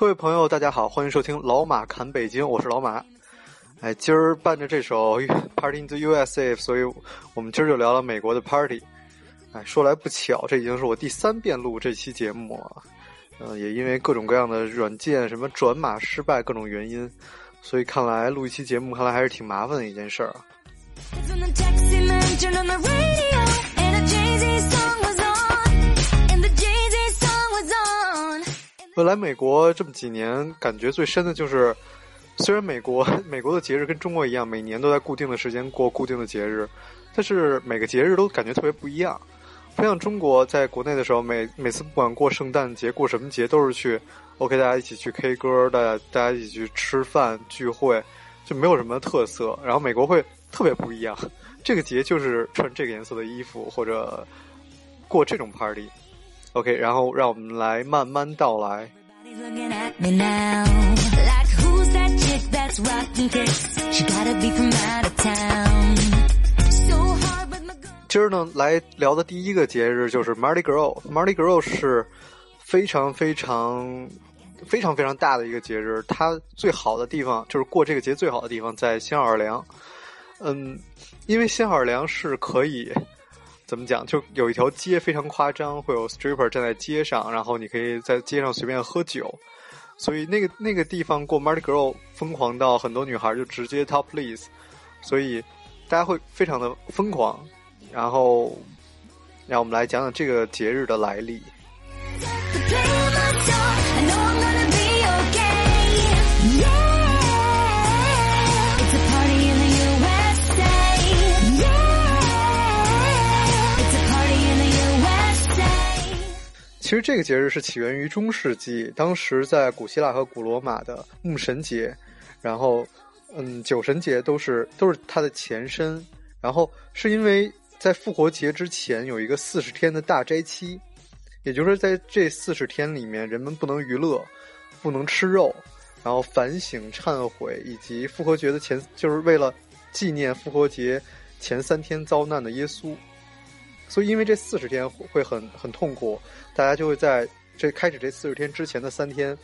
各位朋友，大家好，欢迎收听老马侃北京，我是老马。哎，今儿伴着这首《Party in the USA》，所以我们今儿就聊聊美国的 Party。哎，说来不巧，这已经是我第三遍录这期节目了。嗯，也因为各种各样的软件什么转码失败各种原因，所以看来录一期节目，看来还是挺麻烦的一件事儿啊。我来美国这么几年，感觉最深的就是，虽然美国 美国的节日跟中国一样，每年都在固定的时间过固定的节日，但是每个节日都感觉特别不一样。不像中国在国内的时候，每每次不管过圣诞节、过什么节，都是去 OK，大家一起去 K 歌，大家大家一起去吃饭聚会，就没有什么特色。然后美国会特别不一样，这个节就是穿这个颜色的衣服或者过这种 party。OK，然后让我们来慢慢道来。今儿呢，来聊的第一个节日就是 Mardi Gras。Mardi Gras 是非常非常非常非常大的一个节日，它最好的地方就是过这个节最好的地方在新奥尔良。嗯，因为新奥尔良是可以。怎么讲？就有一条街非常夸张，会有 stripper 站在街上，然后你可以在街上随便喝酒，所以那个那个地方过 Mardi Gras 疯狂到很多女孩就直接 topless，所以大家会非常的疯狂。然后，让我们来讲讲这个节日的来历。其实这个节日是起源于中世纪，当时在古希腊和古罗马的牧神节，然后，嗯，酒神节都是都是它的前身。然后是因为在复活节之前有一个四十天的大斋期，也就是在这四十天里面，人们不能娱乐，不能吃肉，然后反省忏悔，以及复活节的前就是为了纪念复活节前三天遭难的耶稣。所以，因为这四十天会很很痛苦，大家就会在这开始这四十天之前的三天，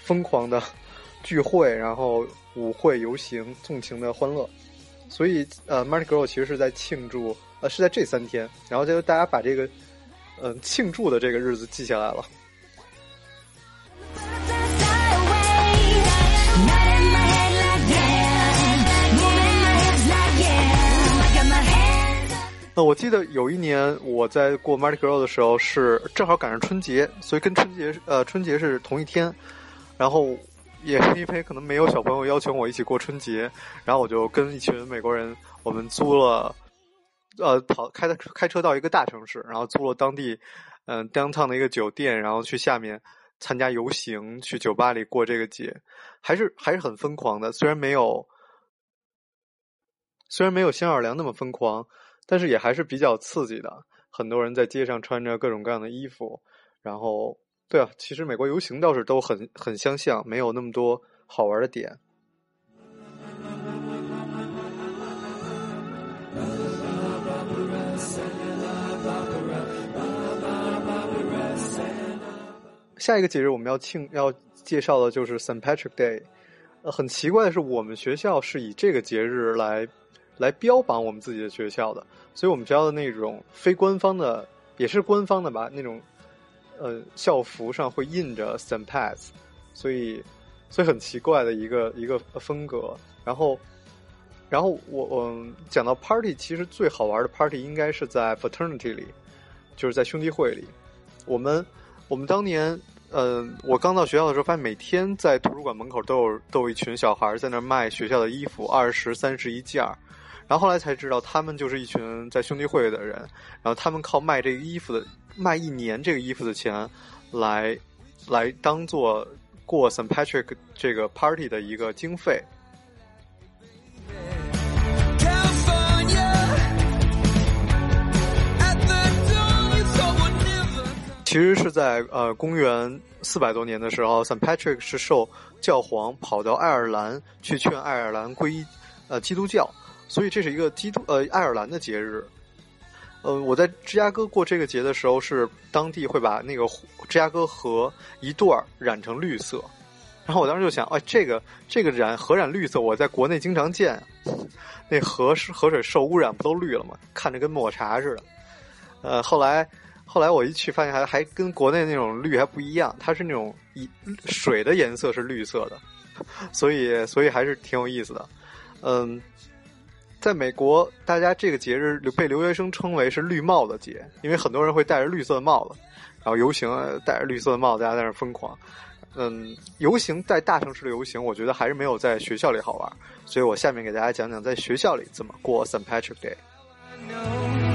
疯狂的 聚会，然后舞会、游行、纵情的欢乐。所以，呃，Mardi Gras 其实是在庆祝，呃，是在这三天，然后就大家把这个，嗯，庆祝的这个日子记下来了。那我记得有一年我在过 Mardi Gras 的时候是正好赶上春节，所以跟春节呃春节是同一天，然后也是因为可能没有小朋友邀请我一起过春节，然后我就跟一群美国人，我们租了呃跑开的开车到一个大城市，然后租了当地嗯 downtown 的一个酒店，然后去下面参加游行，去酒吧里过这个节，还是还是很疯狂的，虽然没有虽然没有新奥尔良那么疯狂。但是也还是比较刺激的，很多人在街上穿着各种各样的衣服，然后，对啊，其实美国游行倒是都很很相像，没有那么多好玩的点。下一个节日我们要庆要介绍的就是 St. Patrick Day，呃，很奇怪的是，我们学校是以这个节日来。来标榜我们自己的学校的，所以我们学校的那种非官方的，也是官方的吧，那种，呃，校服上会印着 s t m p a t s 所以，所以很奇怪的一个一个风格。然后，然后我我讲到 party，其实最好玩的 party 应该是在 fraternity 里，就是在兄弟会里。我们我们当年，嗯，我刚到学校的时候，发现每天在图书馆门口都有都有一群小孩在那卖学校的衣服，二十三十一件儿。然后后来才知道，他们就是一群在兄弟会的人，然后他们靠卖这个衣服的卖一年这个衣服的钱，来来当做过 s t Patrick 这个 party 的一个经费。其实是在呃公元四百多年的时候，St. Patrick 是受教皇跑到爱尔兰去劝爱尔兰皈依呃基督教。所以这是一个基督呃爱尔兰的节日，呃，我在芝加哥过这个节的时候，是当地会把那个芝加哥河一段染成绿色，然后我当时就想，哎，这个这个染河染绿色，我在国内经常见，那河是河水受污染不都绿了吗？看着跟抹茶似的。呃，后来后来我一去发现还还跟国内那种绿还不一样，它是那种一水的颜色是绿色的，所以所以还是挺有意思的。嗯，在美国，大家这个节日被留学生称为是绿帽子节，因为很多人会戴着绿色的帽子，然后游行戴着绿色的帽子，大家在那疯狂。嗯，游行在大城市的游行，我觉得还是没有在学校里好玩，所以我下面给大家讲讲在学校里怎么过 St. Patrick Day。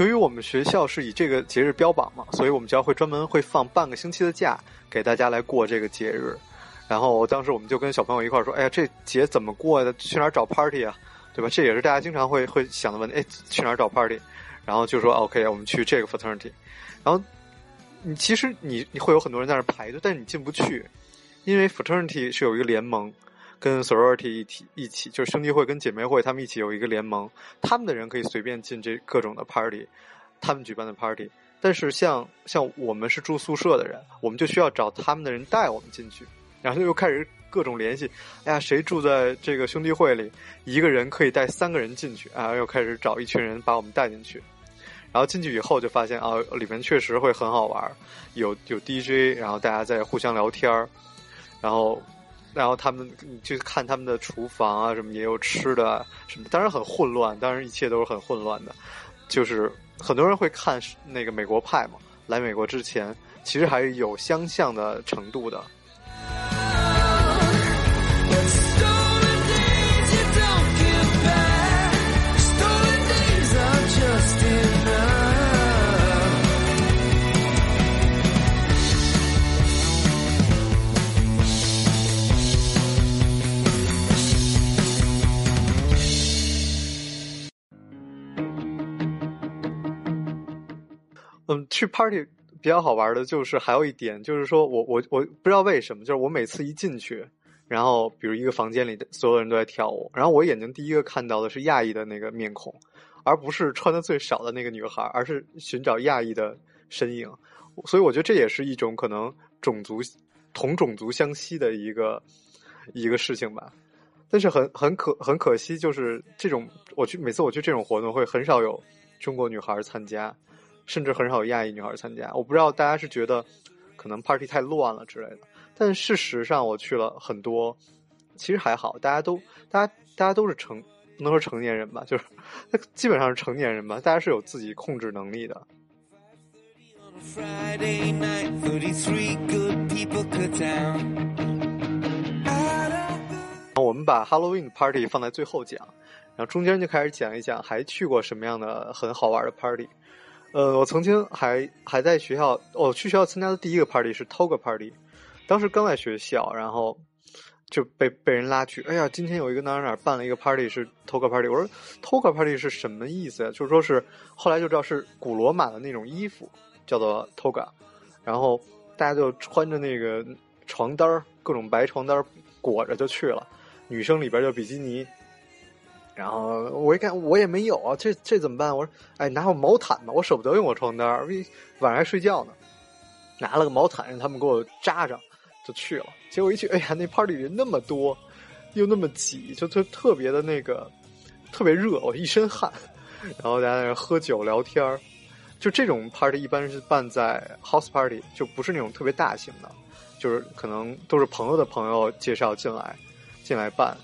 由于我们学校是以这个节日标榜嘛，所以我们学校会专门会放半个星期的假给大家来过这个节日。然后当时我们就跟小朋友一块说：“哎呀，这节怎么过的？去哪儿找 party 啊？”对吧？这也是大家经常会会想的问题。哎，去哪儿找 party？然后就说 OK，我们去这个 fraternity。然后你其实你你会有很多人在那排队，但是你进不去，因为 fraternity 是有一个联盟，跟 sorority 一起一起，就是兄弟会跟姐妹会他们一起有一个联盟，他们的人可以随便进这各种的 party，他们举办的 party。但是像像我们是住宿舍的人，我们就需要找他们的人带我们进去，然后又开始。各种联系，哎呀，谁住在这个兄弟会里？一个人可以带三个人进去啊！又开始找一群人把我们带进去。然后进去以后就发现啊，里面确实会很好玩，有有 DJ，然后大家在互相聊天儿，然后然后他们去看他们的厨房啊，什么也有吃的什么，当然很混乱，当然一切都是很混乱的。就是很多人会看那个美国派嘛，来美国之前其实还是有相像的程度的。去 party 比较好玩的，就是还有一点，就是说我我我不知道为什么，就是我每次一进去，然后比如一个房间里的所有人都在跳舞，然后我眼睛第一个看到的是亚裔的那个面孔，而不是穿的最少的那个女孩，而是寻找亚裔的身影，所以我觉得这也是一种可能种族同种族相吸的一个一个事情吧。但是很很可很可惜，就是这种我去每次我去这种活动会很少有中国女孩参加。甚至很少有亚裔女孩参加，我不知道大家是觉得可能 party 太乱了之类的，但事实上我去了很多，其实还好，大家都大家大家都是成不能说成年人吧，就是基本上是成年人吧，大家是有自己控制能力的。我们把 Halloween party 放在最后讲，然后中间就开始讲一讲还去过什么样的很好玩的 party。呃，我曾经还还在学校，我去学校参加的第一个 party 是 Toga party，当时刚在学校，然后就被被人拉去，哎呀，今天有一个哪哪哪办了一个 party 是 Toga party，我说 Toga party 是什么意思呀？就是说是后来就知道是古罗马的那种衣服，叫做 Toga，然后大家就穿着那个床单儿，各种白床单裹着就去了，女生里边就比基尼。然后我一看，我也没有啊，这这怎么办？我说，哎，拿我毛毯吧，我舍不得用我床单晚上还睡觉呢。拿了个毛毯，让他们给我扎上，就去了。结果一去，哎呀，那 party 人那么多，又那么挤，就特特别的那个，特别热，我一身汗。然后大家在那喝酒聊天儿，就这种 party 一般是办在 house party，就不是那种特别大型的，就是可能都是朋友的朋友介绍进来，进来办，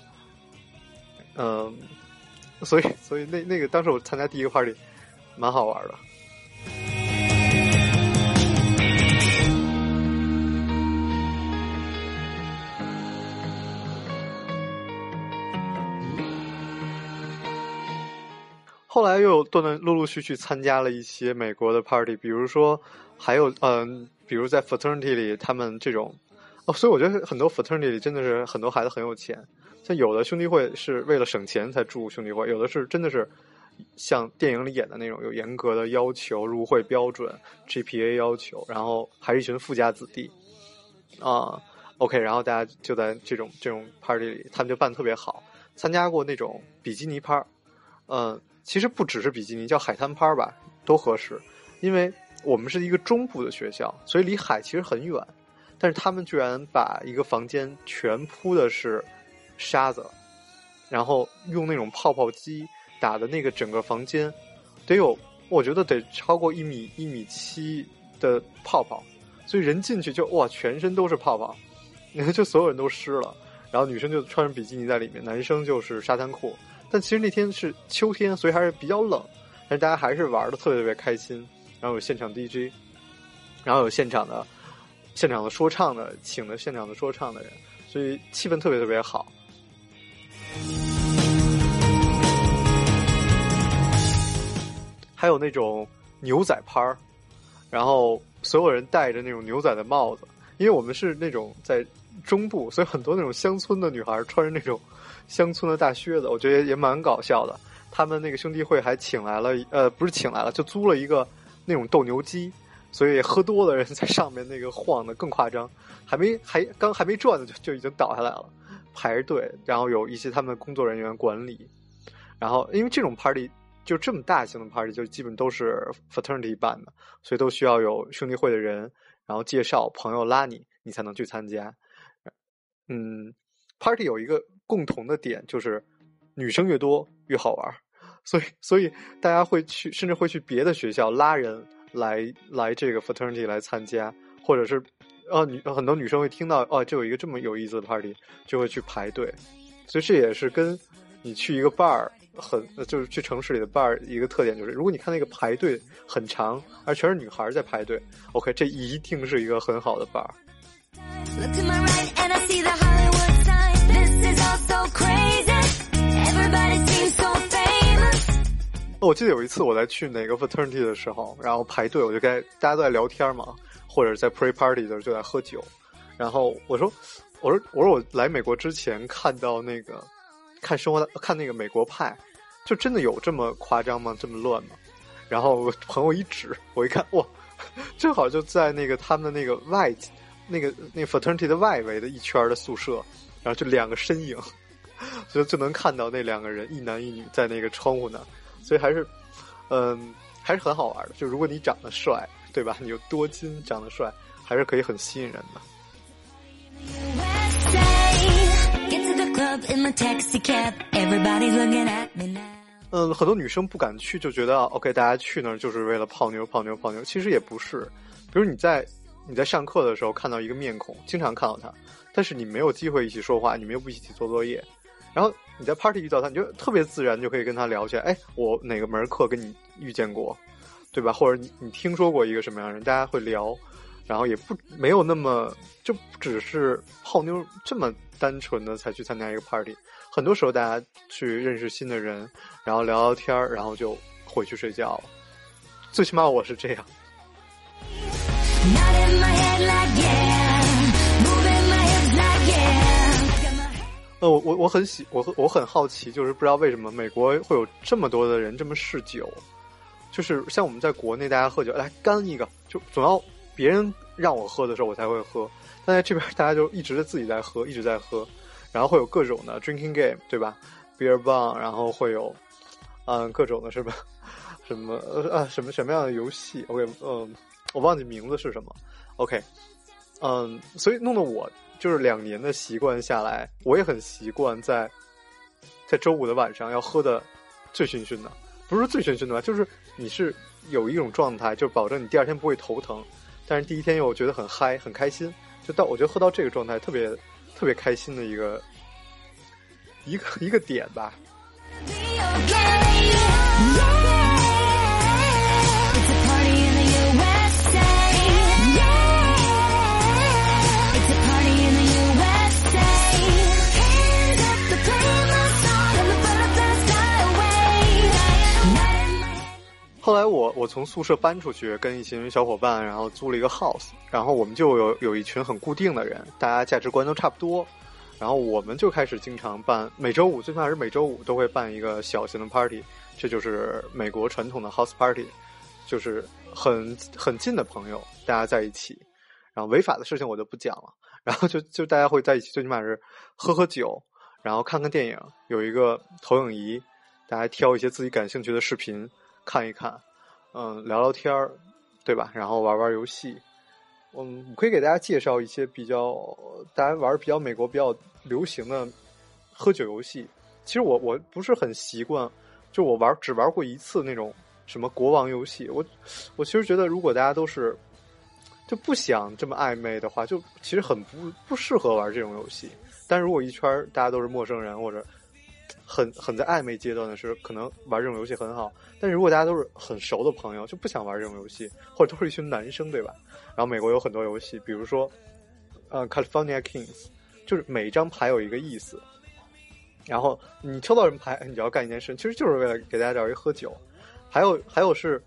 嗯。所以，所以那那个当时我参加第一个 party，蛮好玩的。后来又断断陆陆续续参加了一些美国的 party，比如说还有嗯，比如在 fraternity 里，他们这种哦，所以我觉得很多 fraternity 里真的是很多孩子很有钱。像有的兄弟会是为了省钱才住兄弟会，有的是真的是像电影里演的那种有严格的要求、入会标准、GPA 要求，然后还是一群富家子弟啊。OK，然后大家就在这种这种 party 里，他们就办特别好。参加过那种比基尼趴，嗯，其实不只是比基尼，叫海滩趴吧，都合适。因为我们是一个中部的学校，所以离海其实很远，但是他们居然把一个房间全铺的是沙子，然后用那种泡泡机打的那个整个房间，得有我觉得得超过一米一米七的泡泡，所以人进去就哇，全身都是泡泡，就所有人都湿了，然后女生就穿着比基尼在里面，男生就是沙滩裤。但其实那天是秋天，所以还是比较冷，但是大家还是玩的特别特别开心。然后有现场 DJ，然后有现场的现场的说唱的，请的现场的说唱的人，所以气氛特别特别好。还有那种牛仔趴儿，然后所有人戴着那种牛仔的帽子，因为我们是那种在中部，所以很多那种乡村的女孩穿着那种。乡村的大靴子，我觉得也蛮搞笑的。他们那个兄弟会还请来了，呃，不是请来了，就租了一个那种斗牛机，所以喝多的人在上面那个晃的更夸张，还没还刚还没转呢，就就已经倒下来了，排着队，然后有一些他们工作人员管理。然后因为这种 party 就这么大型的 party，就基本都是 fraternity 办的，所以都需要有兄弟会的人，然后介绍朋友拉你，你才能去参加。嗯，party 有一个。共同的点就是，女生越多越好玩，所以所以大家会去，甚至会去别的学校拉人来来这个 fraternity 来参加，或者是，呃，女很多女生会听到哦，就有一个这么有意思的 party，就会去排队，所以这也是跟你去一个 bar 很，就是去城市里的 bar 一个特点就是，如果你看那个排队很长，而全是女孩在排队，OK，这一定是一个很好的 bar。我记得有一次我在去哪个 fraternity 的时候，然后排队，我就该大家都在聊天嘛，或者在 pre party 的时候就在喝酒，然后我说，我说，我说我来美国之前看到那个看生活的看那个美国派，就真的有这么夸张吗？这么乱吗？然后我朋友一指，我一看，哇，正好就在那个他们的那个外，那个那个 fraternity 的外围的一圈的宿舍，然后就两个身影，就就能看到那两个人一男一女在那个窗户那。所以还是，嗯，还是很好玩的。就如果你长得帅，对吧？你又多金，长得帅，还是可以很吸引人的。嗯，很多女生不敢去，就觉得 OK，大家去那儿就是为了泡妞、泡妞、泡妞。其实也不是。比如你在你在上课的时候看到一个面孔，经常看到他，但是你没有机会一起说话，你们又不一起做作业。然后你在 party 遇到他，你就特别自然就可以跟他聊起来。哎，我哪个门课跟你遇见过，对吧？或者你你听说过一个什么样的人？大家会聊，然后也不没有那么就只是泡妞这么单纯的才去参加一个 party。很多时候大家去认识新的人，然后聊聊天儿，然后就回去睡觉了。最起码我是这样。呃，我我我很喜我我很好奇，就是不知道为什么美国会有这么多的人这么嗜酒，就是像我们在国内大家喝酒，来干一个，就总要别人让我喝的时候我才会喝，但在这边大家就一直自己在喝，一直在喝，然后会有各种的 drinking game，对吧？beer bong，然后会有嗯各种的 什么什么呃啊什么什么样的游戏？OK，嗯，我忘记名字是什么。OK，嗯，所以弄得我。就是两年的习惯下来，我也很习惯在在周五的晚上要喝的醉醺醺的，不是醉醺醺的吧？就是你是有一种状态，就保证你第二天不会头疼，但是第一天又觉得很嗨很开心，就到我觉得喝到这个状态特别特别开心的一个一个一个点吧。从宿舍搬出去，跟一群小伙伴，然后租了一个 house，然后我们就有有一群很固定的人，大家价值观都差不多，然后我们就开始经常办，每周五最起码是每周五都会办一个小型的 party，这就是美国传统的 house party，就是很很近的朋友大家在一起，然后违法的事情我就不讲了，然后就就大家会在一起，最起码是喝喝酒，然后看看电影，有一个投影仪。大家挑一些自己感兴趣的视频看一看，嗯，聊聊天儿，对吧？然后玩玩游戏。嗯，我可以给大家介绍一些比较大家玩比较美国比较流行的喝酒游戏。其实我我不是很习惯，就我玩只玩过一次那种什么国王游戏。我我其实觉得，如果大家都是就不想这么暧昧的话，就其实很不不适合玩这种游戏。但如果一圈大家都是陌生人或者很很在暧昧阶段的时候，可能玩这种游戏很好。但是如果大家都是很熟的朋友，就不想玩这种游戏，或者都是一群男生，对吧？然后美国有很多游戏，比如说呃，California Kings，就是每一张牌有一个意思。然后你抽到什么牌，你就要干一件事，其实就是为了给大家找一喝酒。还有还有是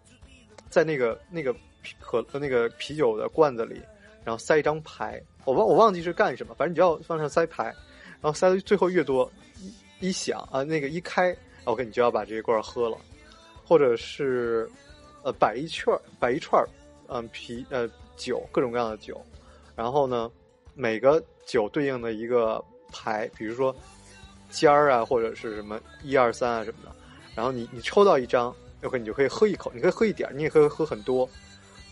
在那个那个可那个啤酒的罐子里，然后塞一张牌，我忘我忘记是干什么，反正你就要往上塞牌，然后塞的最后越多，一响啊，那个一开，OK，你就要把这一罐喝了，或者是呃摆一圈摆一串嗯啤呃酒，各种各样的酒，然后呢每个酒对应的一个牌，比如说。尖儿啊，或者是什么一二三啊什么的，然后你你抽到一张，OK，你就可以喝一口，你可以喝一点，你也可以喝很多。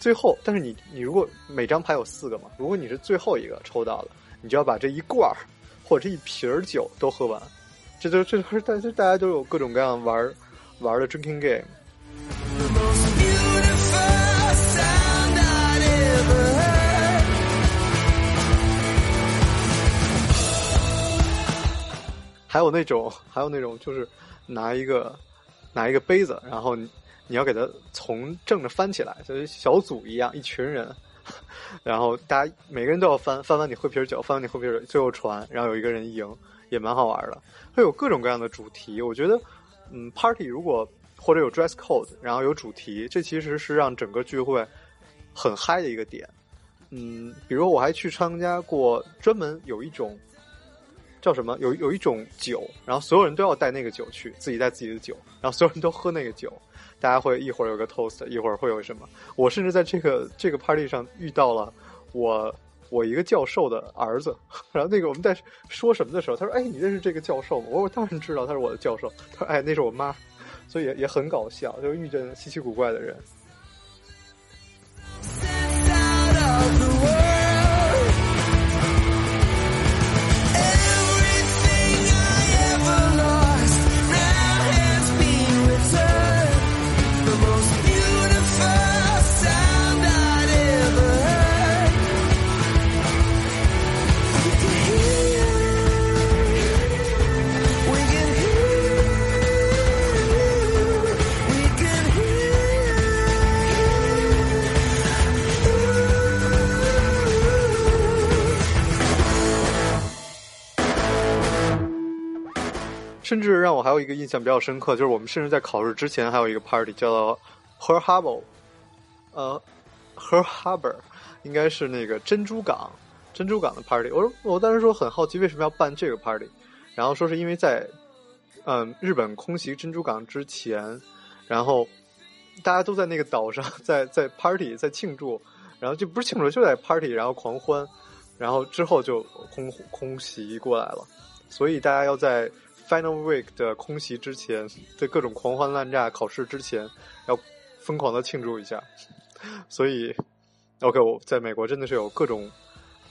最后，但是你你如果每张牌有四个嘛，如果你是最后一个抽到的，你就要把这一罐儿 或者这一瓶儿酒都喝完。这就这都是大家大家都有各种各样玩玩的 drinking game。还有那种，还有那种，就是拿一个拿一个杯子，然后你你要给它从正着翻起来，就是小组一样，一群人，然后大家每个人都要翻，翻完你喝瓶酒，翻完你喝瓶酒，最后传，然后有一个人赢，也蛮好玩的。会有各种各样的主题，我觉得，嗯，party 如果或者有 dress code，然后有主题，这其实是让整个聚会很嗨的一个点。嗯，比如我还去参加过专门有一种。叫什么？有有一种酒，然后所有人都要带那个酒去，自己带自己的酒，然后所有人都喝那个酒。大家会一会儿有个 toast，一会儿会有什么？我甚至在这个这个 party 上遇到了我我一个教授的儿子。然后那个我们在说什么的时候，他说：“哎，你认识这个教授吗？”我说：“当然知道，他是我的教授。”他说：“哎，那是我妈。”所以也很搞笑，就遇见稀奇古怪的人。甚至让我还有一个印象比较深刻，就是我们甚至在考试之前还有一个 party 叫做 Her Harbor，呃，Her Harbor 应该是那个珍珠港，珍珠港的 party。我说我当时说很好奇为什么要办这个 party，然后说是因为在嗯日本空袭珍珠港之前，然后大家都在那个岛上 在在 party 在庆祝，然后就不是庆祝就在 party 然后狂欢，然后之后就空空袭过来了，所以大家要在。Final Week 的空袭之前，在各种狂欢滥炸考试之前，要疯狂的庆祝一下。所以，OK，我在美国真的是有各种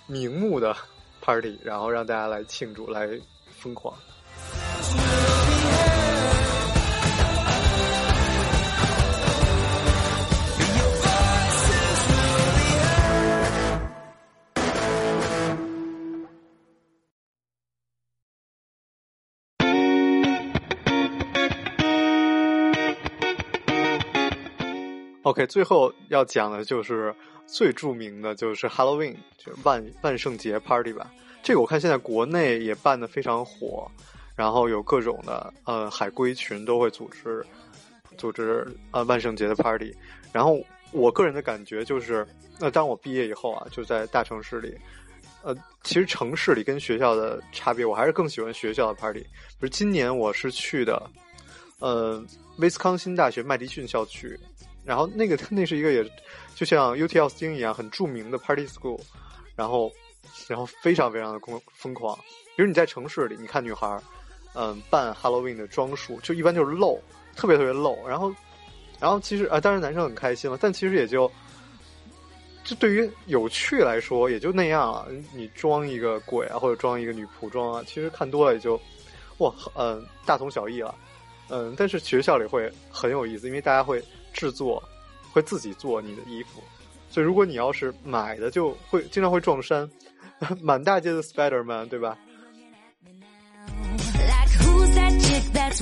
名目的 party，然后让大家来庆祝，来疯狂。OK，最后要讲的就是最著名的就是 Halloween，就是万万圣节 Party 吧。这个我看现在国内也办的非常火，然后有各种的呃海归群都会组织组织呃万圣节的 Party。然后我个人的感觉就是，那当我毕业以后啊，就在大城市里，呃，其实城市里跟学校的差别，我还是更喜欢学校的 Party。比如今年我是去的呃威斯康星大学麦迪逊校区。然后那个 那是一个也，就像 UT 奥斯汀一样很著名的 Party School，然后，然后非常非常的疯疯狂。比如你在城市里，你看女孩，嗯扮 Halloween 的装束，就一般就是露，特别特别露。然后，然后其实啊，当然男生很开心了，但其实也就，这对于有趣来说也就那样了。你装一个鬼啊，或者装一个女仆装啊，其实看多了也就，哇，嗯，大同小异了。嗯，但是学校里会很有意思，因为大家会制作，会自己做你的衣服。所以如果你要是买的，就会经常会撞衫，满大街的 Spider Man，对吧？Like who's that chick that's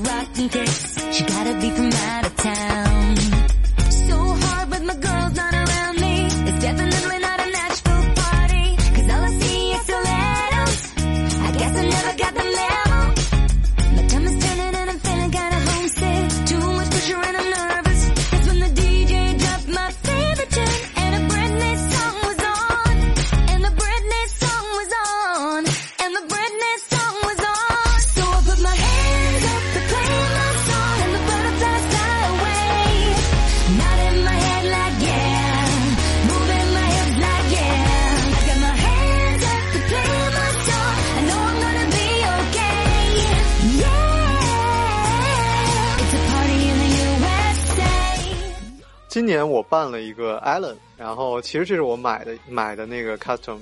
今年我办了一个 Allen，然后其实这是我买的买的那个 custom，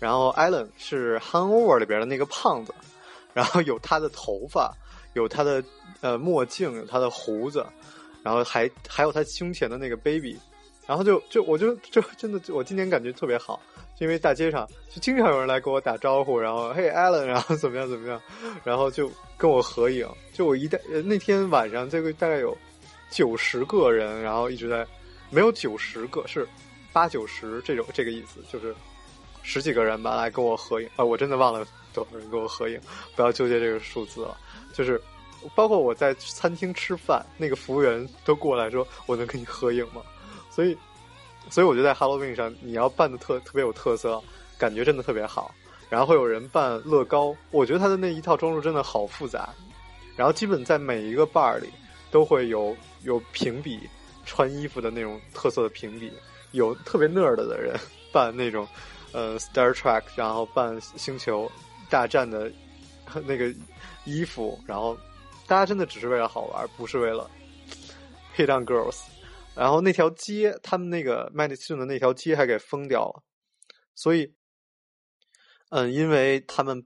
然后 Allen 是 Hangover 里边的那个胖子，然后有他的头发，有他的呃墨镜，有他的胡子，然后还还有他胸前的那个 baby，然后就就我就就真的我今年感觉特别好，因为大街上就经常有人来跟我打招呼，然后嘿 Allen，然后怎么样怎么样，然后就跟我合影，就我一旦呃那天晚上这个大概有九十个人，然后一直在。没有九十个，是八九十这种这个意思，就是十几个人吧来跟我合影啊、我真的忘了多少人跟我合影，不要纠结这个数字了。就是包括我在餐厅吃饭，那个服务员都过来说：“我能跟你合影吗？”所以，所以我觉得在 Halloween 上，你要办的特特别有特色，感觉真的特别好。然后会有人扮乐高，我觉得他的那一套装束真的好复杂。然后基本在每一个 bar 里都会有有评比。穿衣服的那种特色的评比，有特别 nerd 的人扮那种，呃，Star Trek，然后扮星球大战的那个衣服，然后大家真的只是为了好玩，不是为了 hit on girls。然后那条街，他们那个麦迪逊的那条街还给封掉了，所以，嗯，因为他们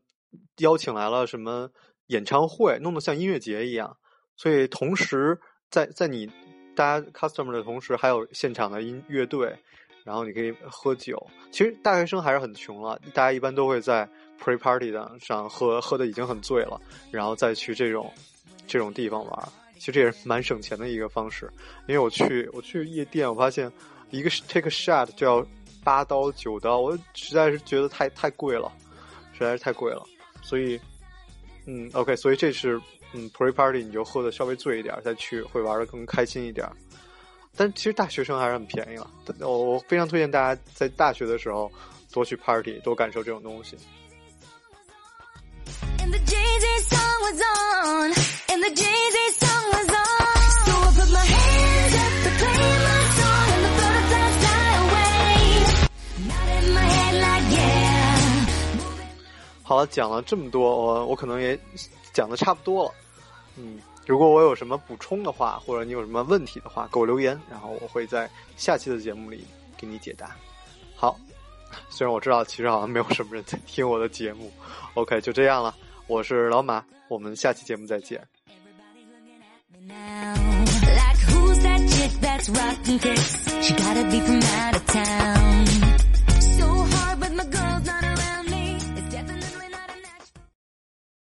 邀请来了什么演唱会，弄得像音乐节一样，所以同时在在你。大家 customer 的同时，还有现场的音乐队，然后你可以喝酒。其实大学生还是很穷了，大家一般都会在 pre party 的上喝，喝的已经很醉了，然后再去这种这种地方玩。其实这也是蛮省钱的一个方式。因为我去我去夜店，我发现一个 take a shot 就要八刀九刀，我实在是觉得太太贵了，实在是太贵了。所以，嗯，OK，所以这是。嗯，pre party 你就喝的稍微醉一点，再去会玩的更开心一点。但其实大学生还是很便宜了，我我非常推荐大家在大学的时候多去 party，多感受这种东西。好了，讲了这么多，我我可能也。讲的差不多了。嗯，如果我有什么补充的话，或者你有什么问题的话，给我留言，然后我会在下期的节目里给你解答。好，虽然我知道其实好像没有什么人在听我的节目，OK，就这样了。我是老马，我们下期节目再见。She gotta be from out of town. So hard, my girl's not.